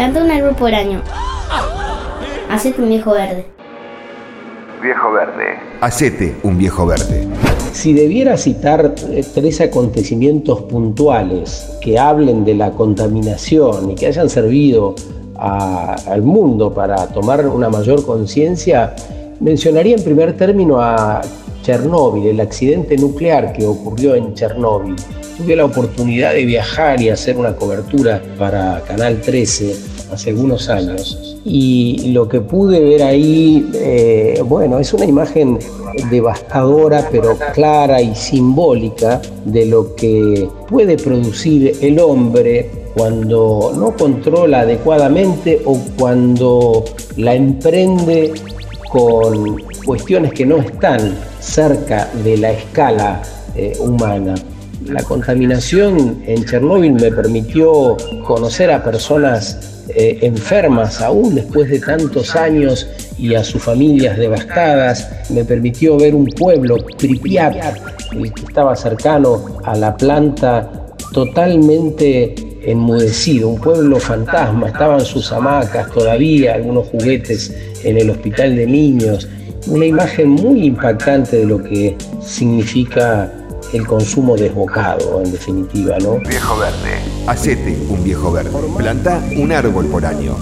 Planta un árbol por año. Hacete un viejo verde. Viejo verde. Hacete un viejo verde. Si debiera citar eh, tres acontecimientos puntuales que hablen de la contaminación y que hayan servido al mundo para tomar una mayor conciencia, mencionaría en primer término a El accidente nuclear que ocurrió en Chernóbil. Tuve la oportunidad de viajar y hacer una cobertura para Canal 13 hace algunos años y lo que pude ver ahí, eh, bueno, es una imagen devastadora pero clara y simbólica de lo que puede producir el hombre cuando no controla adecuadamente o cuando la emprende con cuestiones que no están cerca de la escala eh, humana. La contaminación en Chernóbil me permitió conocer a personas eh, enfermas aún después de tantos años y a sus familias devastadas. Me permitió ver un pueblo, Pripyat, que estaba cercano a la planta, totalmente enmudecido, un pueblo fantasma. Estaban sus hamacas todavía, algunos juguetes en el hospital de niños. Una imagen muy impactante de lo que significa el consumo desbocado, en definitiva, ¿no? Viejo verde. Hacete un viejo verde. Planta un árbol por año.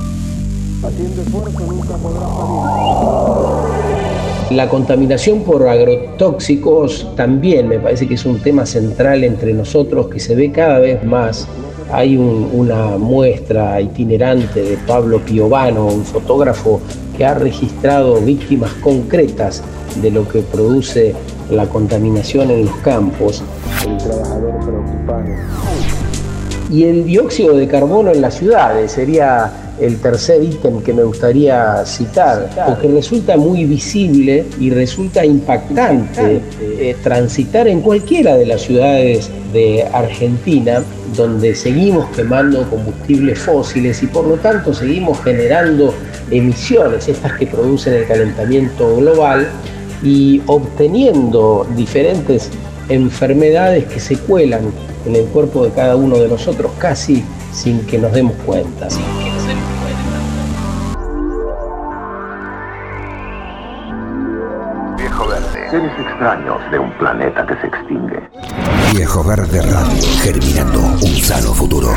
La contaminación por agrotóxicos también me parece que es un tema central entre nosotros que se ve cada vez más. Hay una muestra itinerante de Pablo Piovano, un fotógrafo que ha registrado víctimas concretas de lo que produce la contaminación en los campos. El trabajador preocupado. Y el dióxido de carbono en las ciudades sería el tercer ítem que me gustaría citar, porque resulta muy visible y resulta impactante eh, transitar en cualquiera de las ciudades de Argentina, donde seguimos quemando combustibles fósiles y por lo tanto seguimos generando emisiones, estas que producen el calentamiento global, y obteniendo diferentes enfermedades que se cuelan en el cuerpo de cada uno de nosotros casi sin que nos demos cuenta. Viejo Verde. Seres extraños de un planeta que se extingue. Viejo Verde Radio, germinando un sano futuro.